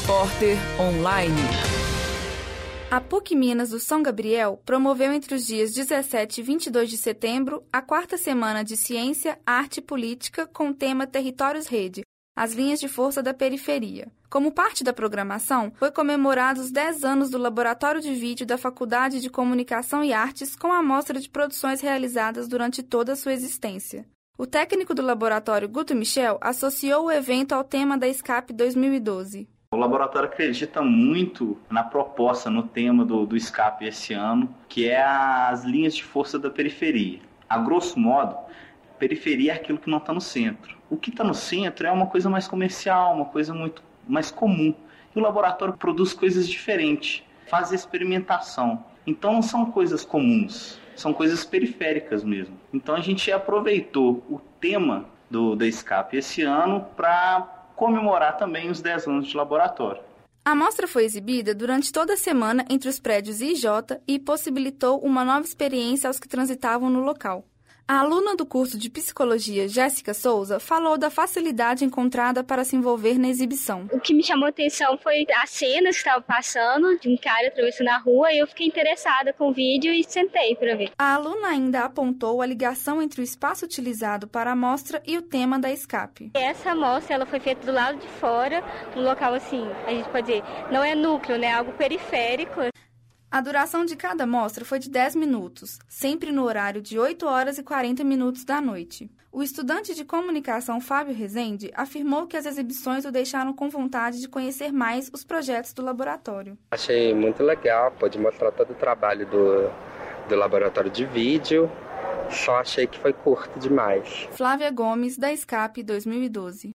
Repórter Online. A PUC Minas do São Gabriel promoveu entre os dias 17 e 22 de setembro a quarta semana de Ciência, Arte e Política com o tema Territórios Rede, as linhas de força da periferia. Como parte da programação, foi comemorado os 10 anos do Laboratório de Vídeo da Faculdade de Comunicação e Artes com a amostra de produções realizadas durante toda a sua existência. O técnico do laboratório Guto Michel associou o evento ao tema da SCAP 2012. O laboratório acredita muito na proposta, no tema do, do SCAP esse ano, que é as linhas de força da periferia. A grosso modo, periferia é aquilo que não está no centro. O que está no centro é uma coisa mais comercial, uma coisa muito mais comum. E o laboratório produz coisas diferentes, faz experimentação. Então não são coisas comuns, são coisas periféricas mesmo. Então a gente aproveitou o tema do da Escape esse ano para comemorar também os 10 anos de laboratório. A mostra foi exibida durante toda a semana entre os prédios IJ e possibilitou uma nova experiência aos que transitavam no local. A aluna do curso de psicologia, Jéssica Souza, falou da facilidade encontrada para se envolver na exibição. O que me chamou a atenção foi as cenas que estavam passando, de um cara atravessando a rua, e eu fiquei interessada com o vídeo e sentei para ver. A aluna ainda apontou a ligação entre o espaço utilizado para a mostra e o tema da escape. Essa mostra ela foi feita do lado de fora, um local assim, a gente pode dizer, não é núcleo, né, é algo periférico. A duração de cada mostra foi de 10 minutos, sempre no horário de 8 horas e 40 minutos da noite. O estudante de comunicação Fábio Rezende afirmou que as exibições o deixaram com vontade de conhecer mais os projetos do laboratório. Achei muito legal, pode mostrar todo o trabalho do, do laboratório de vídeo, só achei que foi curto demais. Flávia Gomes, da Escape 2012.